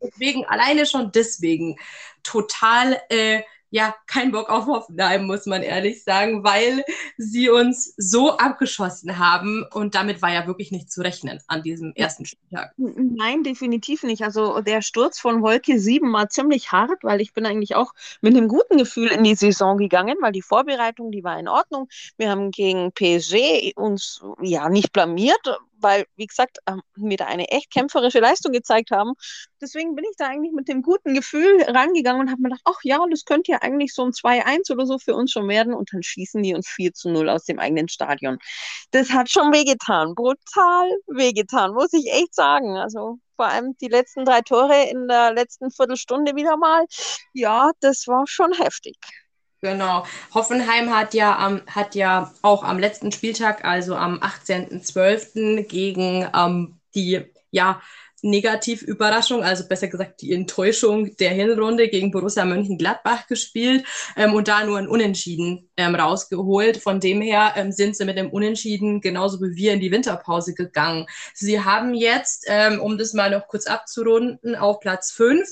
deswegen, alleine schon deswegen total, äh, ja, kein Bock auf Hoffenheim, muss man ehrlich sagen, weil sie uns so abgeschossen haben und damit war ja wirklich nicht zu rechnen an diesem ersten Spieltag. Nein, definitiv nicht. Also der Sturz von Wolke 7 war ziemlich hart, weil ich bin eigentlich auch mit einem guten Gefühl in die Saison gegangen, weil die Vorbereitung, die war in Ordnung. Wir haben gegen PSG uns ja nicht blamiert, weil, wie gesagt, ähm, wir da eine echt kämpferische Leistung gezeigt haben. Deswegen bin ich da eigentlich mit dem guten Gefühl rangegangen und habe mir gedacht, ach ja, das könnte ja eigentlich so ein 2-1 oder so für uns schon werden. Und dann schießen die uns 4 zu 0 aus dem eigenen Stadion. Das hat schon wehgetan, brutal wehgetan, muss ich echt sagen. Also vor allem die letzten drei Tore in der letzten Viertelstunde wieder mal. Ja, das war schon heftig. Genau. Hoffenheim hat ja, am, hat ja auch am letzten Spieltag, also am 18.12. gegen ähm, die ja, Negativüberraschung, also besser gesagt die Enttäuschung der Hinrunde gegen Borussia Mönchengladbach gespielt ähm, und da nur ein Unentschieden ähm, rausgeholt. Von dem her ähm, sind sie mit dem Unentschieden genauso wie wir in die Winterpause gegangen. Sie haben jetzt, ähm, um das mal noch kurz abzurunden, auf Platz 5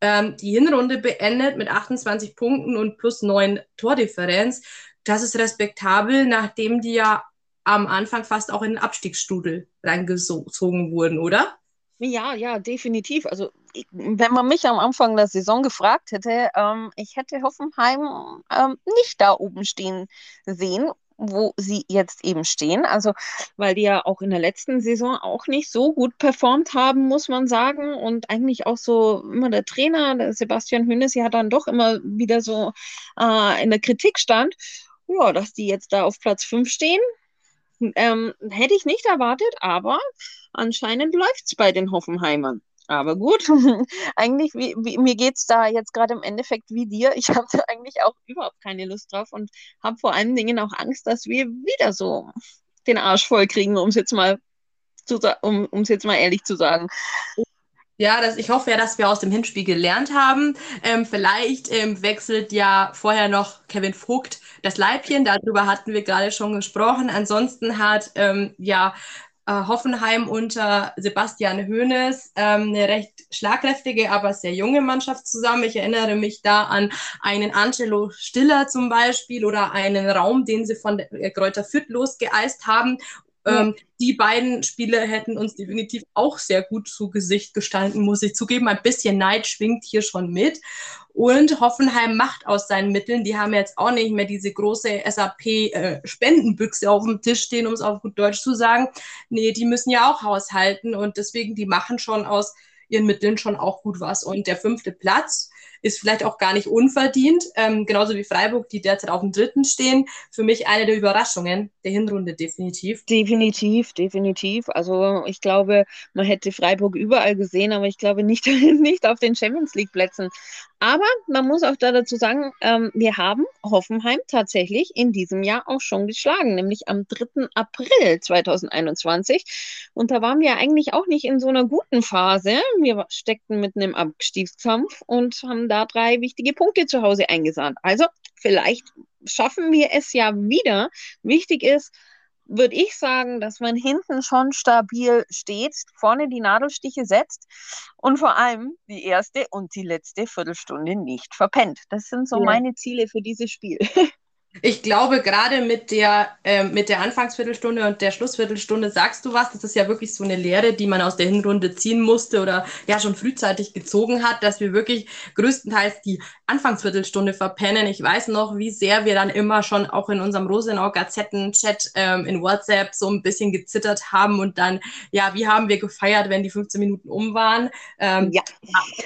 ähm, die Hinrunde beendet mit 28 Punkten und plus 9 Tordifferenz. Das ist respektabel, nachdem die ja am Anfang fast auch in den Abstiegsstudel reingezogen wurden, oder? Ja, ja, definitiv. Also wenn man mich am Anfang der Saison gefragt hätte, ähm, ich hätte Hoffenheim ähm, nicht da oben stehen sehen wo sie jetzt eben stehen. Also, weil die ja auch in der letzten Saison auch nicht so gut performt haben, muss man sagen. Und eigentlich auch so immer der Trainer, der Sebastian Hönes, ja dann doch immer wieder so äh, in der Kritik stand. Ja, dass die jetzt da auf Platz 5 stehen, ähm, hätte ich nicht erwartet, aber anscheinend läuft es bei den Hoffenheimern. Aber gut, (laughs) eigentlich, wie, wie, mir geht es da jetzt gerade im Endeffekt wie dir. Ich (laughs) habe da eigentlich auch überhaupt keine Lust drauf und habe vor allen Dingen auch Angst, dass wir wieder so den Arsch voll kriegen, um es jetzt mal zu, um es jetzt mal ehrlich zu sagen. Ja, das, ich hoffe ja, dass wir aus dem Hinspiel gelernt haben. Ähm, vielleicht ähm, wechselt ja vorher noch Kevin Vogt das Leibchen. Darüber hatten wir gerade schon gesprochen. Ansonsten hat ähm, ja äh, Hoffenheim unter Sebastian Hoeneß ähm, eine recht schlagkräftige, aber sehr junge Mannschaft zusammen. Ich erinnere mich da an einen Angelo Stiller zum Beispiel oder einen Raum, den sie von äh, Kräuter Fürth losgeeist haben. Ähm, die beiden Spiele hätten uns definitiv auch sehr gut zu Gesicht gestanden, muss ich zugeben. Ein bisschen Neid schwingt hier schon mit. Und Hoffenheim macht aus seinen Mitteln, die haben jetzt auch nicht mehr diese große SAP-Spendenbüchse äh, auf dem Tisch stehen, um es auf gut Deutsch zu sagen. Nee, die müssen ja auch haushalten und deswegen, die machen schon aus ihren Mitteln schon auch gut was. Und der fünfte Platz ist vielleicht auch gar nicht unverdient, ähm, genauso wie Freiburg, die derzeit auf dem dritten stehen. Für mich eine der Überraschungen der Hinrunde definitiv. Definitiv, definitiv. Also ich glaube, man hätte Freiburg überall gesehen, aber ich glaube nicht, (laughs) nicht auf den Champions League Plätzen. Aber man muss auch da dazu sagen, ähm, wir haben Hoffenheim tatsächlich in diesem Jahr auch schon geschlagen, nämlich am 3. April 2021. Und da waren wir eigentlich auch nicht in so einer guten Phase. Wir steckten mitten im Abstiegskampf und haben da drei wichtige Punkte zu Hause eingesandt. Also vielleicht schaffen wir es ja wieder. Wichtig ist, würde ich sagen, dass man hinten schon stabil steht, vorne die Nadelstiche setzt und vor allem die erste und die letzte Viertelstunde nicht verpennt. Das sind so ja. meine Ziele für dieses Spiel. (laughs) Ich glaube, gerade mit der, äh, mit der Anfangsviertelstunde und der Schlussviertelstunde sagst du was. Das ist ja wirklich so eine Lehre, die man aus der Hinrunde ziehen musste oder ja schon frühzeitig gezogen hat, dass wir wirklich größtenteils die Anfangsviertelstunde verpennen. Ich weiß noch, wie sehr wir dann immer schon auch in unserem Rosenau Gazetten-Chat ähm, in WhatsApp so ein bisschen gezittert haben und dann, ja, wie haben wir gefeiert, wenn die 15 Minuten um waren. Ähm, ja.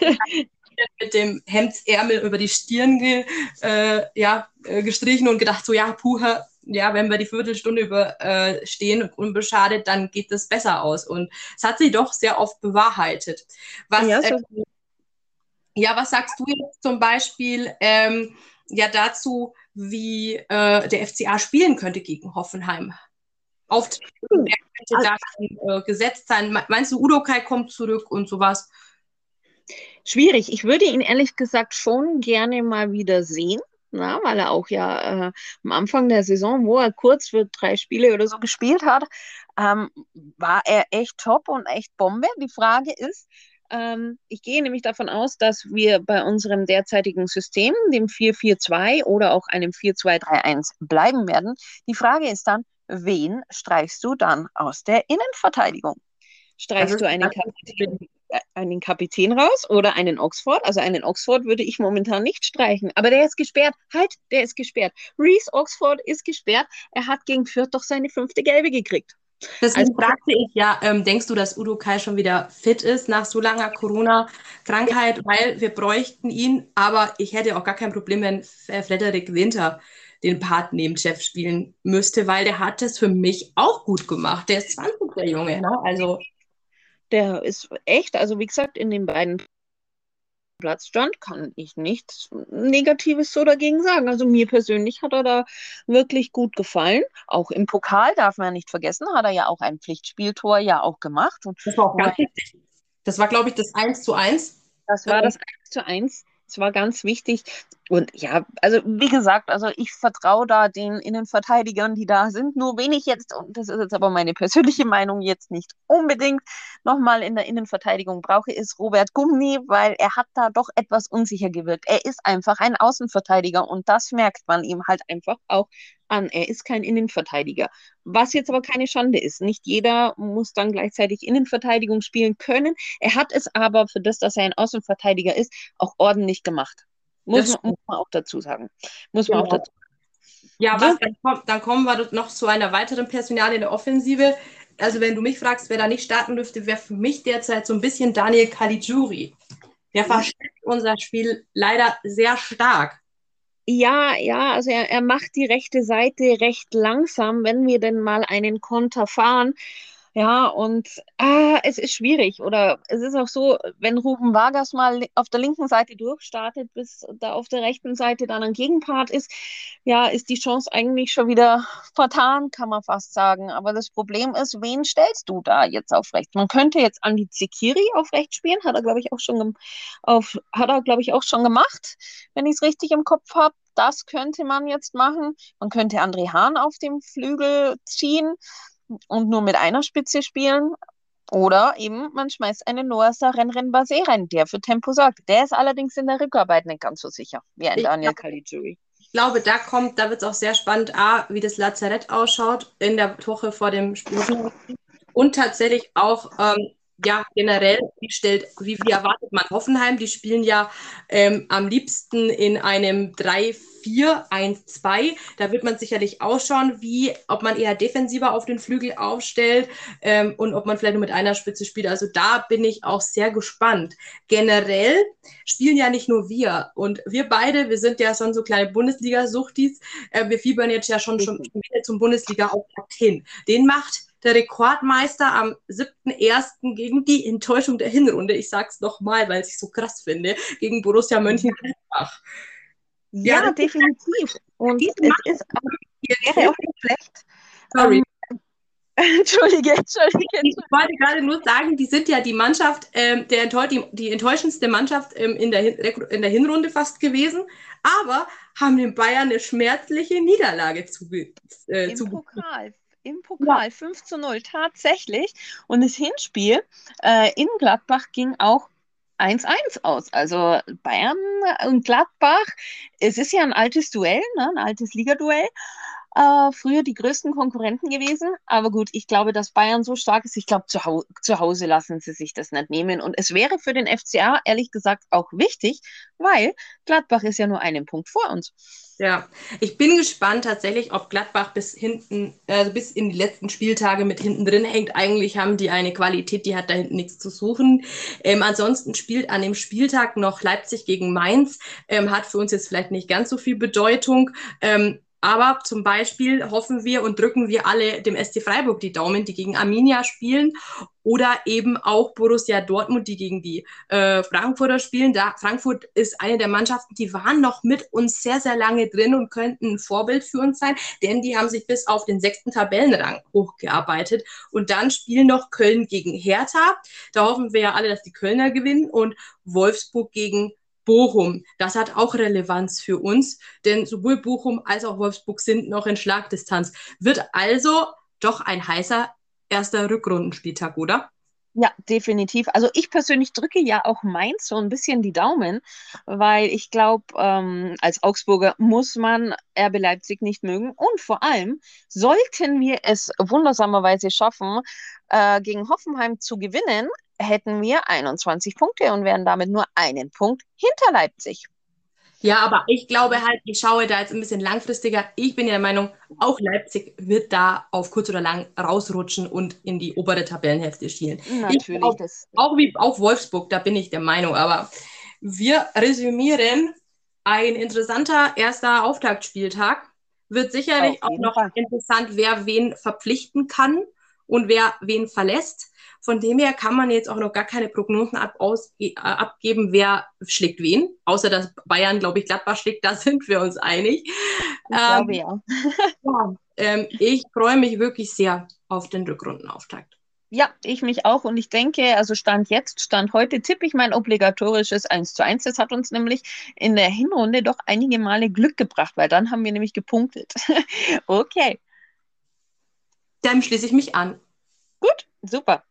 (laughs) mit dem Hemdsärmel über die Stirn ge, äh, ja, äh, gestrichen und gedacht, so ja, puha, ja, wenn wir die Viertelstunde überstehen äh, unbeschadet, dann geht das besser aus. Und es hat sich doch sehr oft bewahrheitet. Was, ja, so. äh, ja, was sagst du jetzt zum Beispiel ähm, ja dazu, wie äh, der FCA spielen könnte gegen Hoffenheim? Auftritt, hm. könnte da äh, gesetzt sein. Meinst du, Udo Kai kommt zurück und sowas? Schwierig. Ich würde ihn ehrlich gesagt schon gerne mal wieder sehen. Na, weil er auch ja äh, am Anfang der Saison, wo er kurz für drei Spiele oder so gespielt hat, ähm, war er echt top und echt Bombe. Die Frage ist, ähm, ich gehe nämlich davon aus, dass wir bei unserem derzeitigen System, dem 4-4-2 oder auch einem 4-2-3-1 bleiben werden. Die Frage ist dann, wen streichst du dann aus der Innenverteidigung? Streichst du einen Kapitän, einen Kapitän raus oder einen Oxford? Also einen Oxford würde ich momentan nicht streichen, aber der ist gesperrt. Halt, der ist gesperrt. Reese Oxford ist gesperrt. Er hat gegen Fürth doch seine fünfte Gelbe gekriegt. Deswegen also, fragte ich ja, ähm, denkst du, dass Udo Kai schon wieder fit ist nach so langer Corona-Krankheit? Weil wir bräuchten ihn, aber ich hätte auch gar kein Problem, wenn Frederik Winter den Part neben Chef spielen müsste, weil der hat es für mich auch gut gemacht. Der ist 20, der Junge, ne? Also der ist echt, also wie gesagt, in den beiden Platz stand, kann ich nichts Negatives so dagegen sagen. Also mir persönlich hat er da wirklich gut gefallen. Auch im Pokal darf man nicht vergessen, hat er ja auch ein Pflichtspieltor ja auch gemacht. Und das war auch ganz wichtig. Das war, glaube ich, das 1 zu 1. Das war das 1 zu 1. Es war ganz wichtig. Und ja, also wie gesagt, also ich vertraue da den Innenverteidigern, die da sind. Nur wenig jetzt, und das ist jetzt aber meine persönliche Meinung, jetzt nicht unbedingt nochmal in der Innenverteidigung brauche, ist Robert Gummi, weil er hat da doch etwas unsicher gewirkt. Er ist einfach ein Außenverteidiger und das merkt man ihm halt einfach auch an. Er ist kein Innenverteidiger. Was jetzt aber keine Schande ist. Nicht jeder muss dann gleichzeitig Innenverteidigung spielen können. Er hat es aber für das, dass er ein Außenverteidiger ist, auch ordentlich gemacht. Muss, man, muss man, auch dazu sagen. Muss genau. man auch genau. dazu Ja, was, dann, kommt, dann kommen wir noch zu einer weiteren Personal in der Offensive. Also, wenn du mich fragst, wer da nicht starten dürfte, wäre für mich derzeit so ein bisschen Daniel Caligiuri. Der versteckt unser Spiel leider sehr stark. Ja, ja, also er, er macht die rechte Seite recht langsam, wenn wir denn mal einen Konter fahren. Ja, und ah, es ist schwierig. Oder es ist auch so, wenn Ruben Vargas mal auf der linken Seite durchstartet, bis da auf der rechten Seite dann ein Gegenpart ist, ja, ist die Chance eigentlich schon wieder vertan, kann man fast sagen. Aber das Problem ist, wen stellst du da jetzt auf rechts? Man könnte jetzt Andi Zekiri auf rechts spielen, hat er, glaube ich, auch schon auf, hat er, glaube ich, auch schon gemacht, wenn ich es richtig im Kopf habe. Das könnte man jetzt machen. Man könnte André Hahn auf dem Flügel ziehen und nur mit einer Spitze spielen. Oder eben man schmeißt einen Noah Sarenren Basé rein, der für Tempo sorgt. Der ist allerdings in der Rückarbeit nicht ganz so sicher wie ein ich Daniel Caligiuri. Ich glaube, da kommt, da wird es auch sehr spannend, A, wie das Lazarett ausschaut in der Woche vor dem Spiel. Und tatsächlich auch, ähm, ja, generell, wie, stellt, wie, wie erwartet man Hoffenheim? Die spielen ja ähm, am liebsten in einem 3 4, 1, 2. Da wird man sicherlich ausschauen, wie, ob man eher defensiver auf den Flügel aufstellt ähm, und ob man vielleicht nur mit einer Spitze spielt. Also da bin ich auch sehr gespannt. Generell spielen ja nicht nur wir und wir beide, wir sind ja schon so kleine Bundesliga-Suchtis. Äh, wir fiebern jetzt ja schon, schon, schon wieder zum Bundesliga-Auftakt hin. Den macht der Rekordmeister am 7.1. gegen die Enttäuschung der Hinrunde. Ich sag's nochmal, weil ich es so krass finde, gegen Borussia Mönchengladbach. Ja, ja definitiv. Und es ist auch, wäre auch nicht schlecht. Sorry. Ähm, (laughs) Entschuldige, Entschuldige, Ich wollte gerade nur sagen, die sind ja die Mannschaft, ähm, der die, die, enttäuschendste Mannschaft ähm, in, der, in der Hinrunde fast gewesen, aber haben den Bayern eine schmerzliche Niederlage zuge äh, Im Pokal. Im Pokal ja. 5 zu 0, tatsächlich. Und das Hinspiel äh, in Gladbach ging auch 1-1 aus. Also Bayern und Gladbach, es ist ja ein altes Duell, ne? ein altes Ligaduell äh, früher die größten Konkurrenten gewesen. Aber gut, ich glaube, dass Bayern so stark ist. Ich glaube, zu, Hau zu Hause lassen sie sich das nicht nehmen. Und es wäre für den FCA ehrlich gesagt auch wichtig, weil Gladbach ist ja nur einen Punkt vor uns. Ja, ich bin gespannt tatsächlich, ob Gladbach bis hinten, also bis in die letzten Spieltage mit hinten drin hängt. Eigentlich haben die eine Qualität, die hat da hinten nichts zu suchen. Ähm, ansonsten spielt an dem Spieltag noch Leipzig gegen Mainz, ähm, hat für uns jetzt vielleicht nicht ganz so viel Bedeutung. Ähm, aber zum Beispiel hoffen wir und drücken wir alle dem SC Freiburg die Daumen, die gegen Arminia spielen oder eben auch Borussia Dortmund, die gegen die äh, Frankfurter spielen. Da Frankfurt ist eine der Mannschaften, die waren noch mit uns sehr, sehr lange drin und könnten ein Vorbild für uns sein, denn die haben sich bis auf den sechsten Tabellenrang hochgearbeitet. Und dann spielen noch Köln gegen Hertha. Da hoffen wir ja alle, dass die Kölner gewinnen und Wolfsburg gegen Bochum. Das hat auch Relevanz für uns, denn sowohl Bochum als auch Wolfsburg sind noch in Schlagdistanz. Wird also doch ein heißer erster Rückrundenspieltag, oder? Ja, definitiv. Also ich persönlich drücke ja auch Mainz so ein bisschen die Daumen, weil ich glaube, ähm, als Augsburger muss man RB Leipzig nicht mögen. Und vor allem sollten wir es wundersamerweise schaffen, äh, gegen Hoffenheim zu gewinnen, hätten wir 21 Punkte und wären damit nur einen Punkt hinter Leipzig. Ja, aber ich glaube halt, ich schaue da jetzt ein bisschen langfristiger. Ich bin ja der Meinung, auch Leipzig wird da auf kurz oder lang rausrutschen und in die obere Tabellenhälfte schielen. Natürlich. Auch, auch, wie auch Wolfsburg, da bin ich der Meinung. Aber wir resümieren ein interessanter erster Auftaktspieltag. Wird sicherlich auch noch Fall. interessant, wer wen verpflichten kann und wer wen verlässt. Von dem her kann man jetzt auch noch gar keine Prognosen ab, aus, äh, abgeben, wer schlägt wen. Außer dass Bayern, glaube ich, Gladbach schlägt, da (laughs) sind wir uns einig. Ich ähm, glaube ja. (laughs) ja ähm, ich freue mich wirklich sehr auf den Rückrundenauftakt. Ja, ich mich auch. Und ich denke, also Stand jetzt, Stand heute, tippe ich mein obligatorisches 1 zu 1. Das hat uns nämlich in der Hinrunde doch einige Male Glück gebracht, weil dann haben wir nämlich gepunktet. (laughs) okay. Dann schließe ich mich an. Gut, super.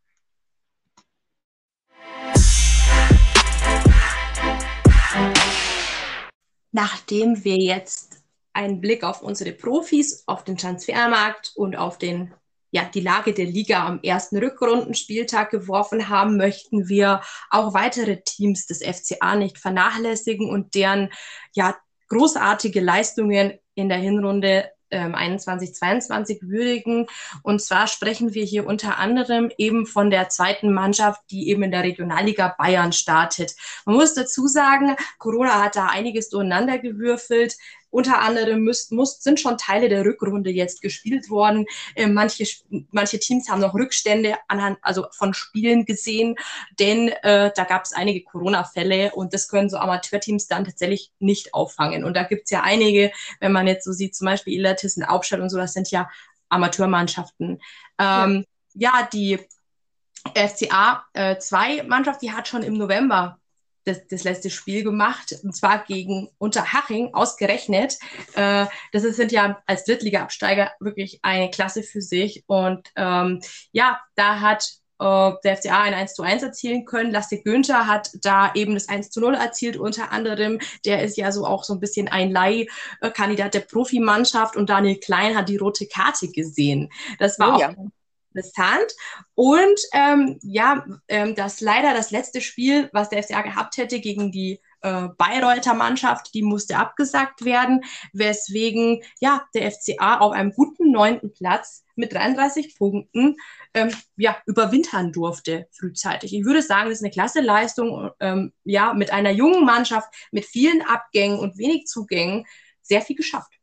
nachdem wir jetzt einen Blick auf unsere Profis, auf den Transfermarkt und auf den, ja, die Lage der Liga am ersten Rückrundenspieltag geworfen haben, möchten wir auch weitere Teams des FCA nicht vernachlässigen und deren ja, großartige Leistungen in der Hinrunde 21, ähm, 22 würdigen. Und zwar sprechen wir hier unter anderem eben von der zweiten Mannschaft, die eben in der Regionalliga Bayern startet. Man muss dazu sagen, Corona hat da einiges durcheinander gewürfelt. Unter anderem müsst, muss, sind schon Teile der Rückrunde jetzt gespielt worden. Äh, manche, manche Teams haben noch Rückstände anhand, also von Spielen gesehen, denn äh, da gab es einige Corona-Fälle und das können so Amateurteams dann tatsächlich nicht auffangen. Und da gibt es ja einige, wenn man jetzt so sieht, zum Beispiel Illertissen, Aufstadt und so, das sind ja Amateurmannschaften. Ähm, ja. ja, die FCA 2 äh, Mannschaft, die hat schon im November das, das letzte Spiel gemacht, und zwar gegen Unterhaching ausgerechnet. Äh, das sind ja als Drittliga-Absteiger wirklich eine Klasse für sich. Und ähm, ja, da hat äh, der FCA ein 1 zu 1 erzielen können. Lasse Günther hat da eben das 1 zu 0 erzielt, unter anderem. Der ist ja so auch so ein bisschen ein Leihkandidat der Profimannschaft und Daniel Klein hat die rote Karte gesehen. Das war oh, auch ja interessant. Und ähm, ja, ähm, das leider das letzte Spiel, was der FCA gehabt hätte gegen die äh, Bayreuther Mannschaft, die musste abgesagt werden, weswegen ja der FCA auf einem guten neunten Platz mit 33 Punkten ähm, ja, überwintern durfte frühzeitig. Ich würde sagen, das ist eine klasse Leistung, ähm, ja, mit einer jungen Mannschaft, mit vielen Abgängen und wenig Zugängen sehr viel geschafft.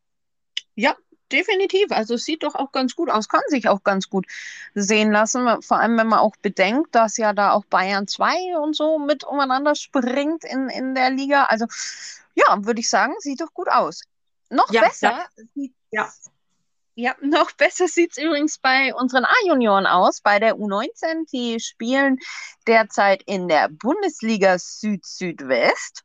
Ja, definitiv. Also es sieht doch auch ganz gut aus, kann sich auch ganz gut sehen lassen. Vor allem, wenn man auch bedenkt, dass ja da auch Bayern 2 und so mit umeinander springt in, in der Liga. Also ja, würde ich sagen, sieht doch gut aus. Noch ja, besser sieht ja. Ja, (laughs) noch besser sieht es übrigens bei unseren A-Junioren aus, bei der U19. Die spielen derzeit in der Bundesliga Süd-Südwest.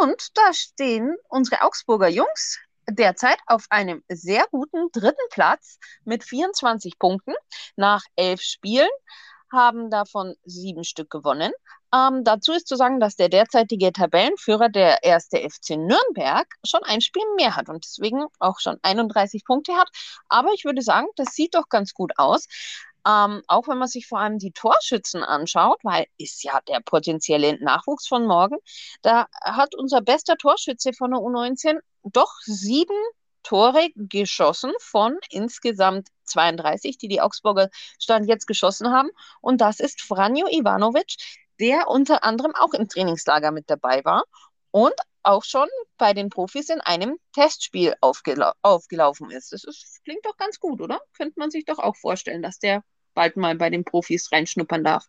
Und da stehen unsere Augsburger Jungs derzeit auf einem sehr guten dritten Platz mit 24 Punkten nach elf Spielen, haben davon sieben Stück gewonnen, Ähm, dazu ist zu sagen, dass der derzeitige Tabellenführer, der erste FC Nürnberg, schon ein Spiel mehr hat und deswegen auch schon 31 Punkte hat. Aber ich würde sagen, das sieht doch ganz gut aus. Ähm, auch wenn man sich vor allem die Torschützen anschaut, weil ist ja der potenzielle Nachwuchs von morgen, da hat unser bester Torschütze von der U19 doch sieben Tore geschossen von insgesamt 32, die die Augsburger Stand jetzt geschossen haben. Und das ist Franjo Ivanovic, der unter anderem auch im Trainingslager mit dabei war und auch schon bei den Profis in einem Testspiel aufgela aufgelaufen ist. Das ist, klingt doch ganz gut, oder? Könnte man sich doch auch vorstellen, dass der bald mal bei den Profis reinschnuppern darf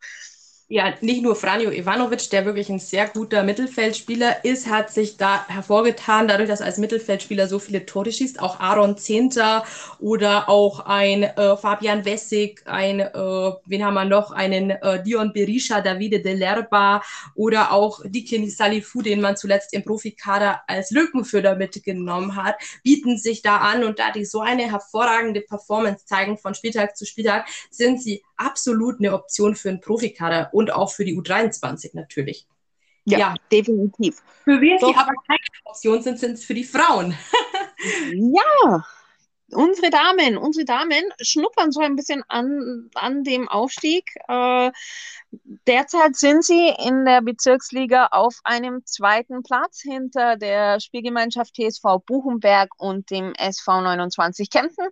ja, nicht nur Franjo Ivanovic, der wirklich ein sehr guter Mittelfeldspieler ist, hat sich da hervorgetan, dadurch, dass er als Mittelfeldspieler so viele Tore schießt. Auch Aaron Zehnter oder auch ein äh, Fabian Wessig, ein, äh, wen haben wir noch, einen äh, Dion Berisha, Davide de Lerba oder auch Dikin Salifu, den man zuletzt im Profikader als Lückenfüller mitgenommen hat, bieten sich da an. Und da die so eine hervorragende Performance zeigen von Spieltag zu Spieltag, sind sie absolut eine Option für einen Profikader auch für die U23 natürlich. Ja, ja. definitiv. Für wen sie aber keine Option sind, sind es für die Frauen. (laughs) ja, unsere Damen, unsere Damen schnuppern so ein bisschen an, an dem Aufstieg. Äh, derzeit sind sie in der Bezirksliga auf einem zweiten Platz hinter der Spielgemeinschaft TSV Buchenberg und dem SV 29 Kempten.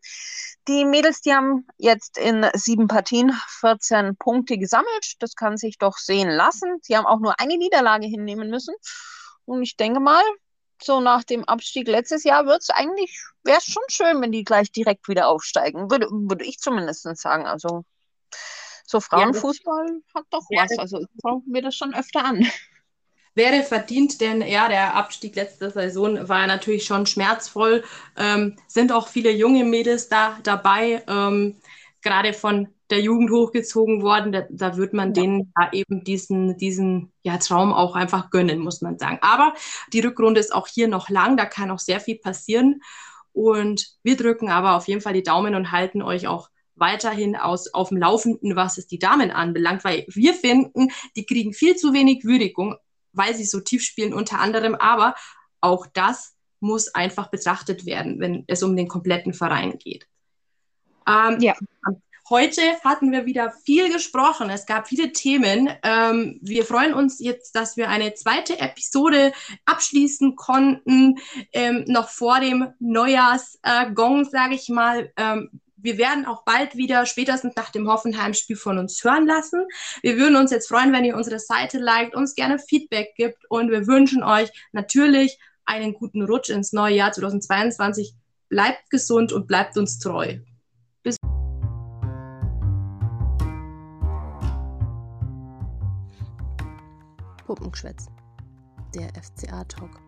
Die Mädels, die haben jetzt in sieben Partien 14 Punkte gesammelt. Das kann sich doch sehen lassen. Sie haben auch nur eine Niederlage hinnehmen müssen. Und ich denke mal, so nach dem Abstieg letztes Jahr wird es eigentlich, wäre es schon schön, wenn die gleich direkt wieder aufsteigen. Würde, würde ich zumindest sagen. Also so Frauenfußball ja, hat doch ja, was. Also schauen wir das schon öfter an. Wäre verdient, denn ja, der Abstieg letzte Saison war natürlich schon schmerzvoll. Ähm, sind auch viele junge Mädels da dabei. Ähm, gerade von der Jugend hochgezogen worden. Da, da wird man ja. denen da eben diesen, diesen ja, Traum auch einfach gönnen, muss man sagen. Aber die Rückrunde ist auch hier noch lang, da kann auch sehr viel passieren. Und wir drücken aber auf jeden Fall die Daumen und halten euch auch weiterhin aus, auf dem Laufenden, was es die Damen anbelangt, weil wir finden, die kriegen viel zu wenig Würdigung, weil sie so tief spielen unter anderem. Aber auch das muss einfach betrachtet werden, wenn es um den kompletten Verein geht. Ähm, ja. Heute hatten wir wieder viel gesprochen. Es gab viele Themen. Ähm, wir freuen uns jetzt, dass wir eine zweite Episode abschließen konnten, ähm, noch vor dem Neujahrsgong, äh, sage ich mal. Ähm, wir werden auch bald wieder, spätestens nach dem Hoffenheim-Spiel, von uns hören lassen. Wir würden uns jetzt freuen, wenn ihr unsere Seite liked, uns gerne Feedback gibt und wir wünschen euch natürlich einen guten Rutsch ins neue Jahr 2022. Bleibt gesund und bleibt uns treu. Puppengeschwätz. Der FCA-Talk.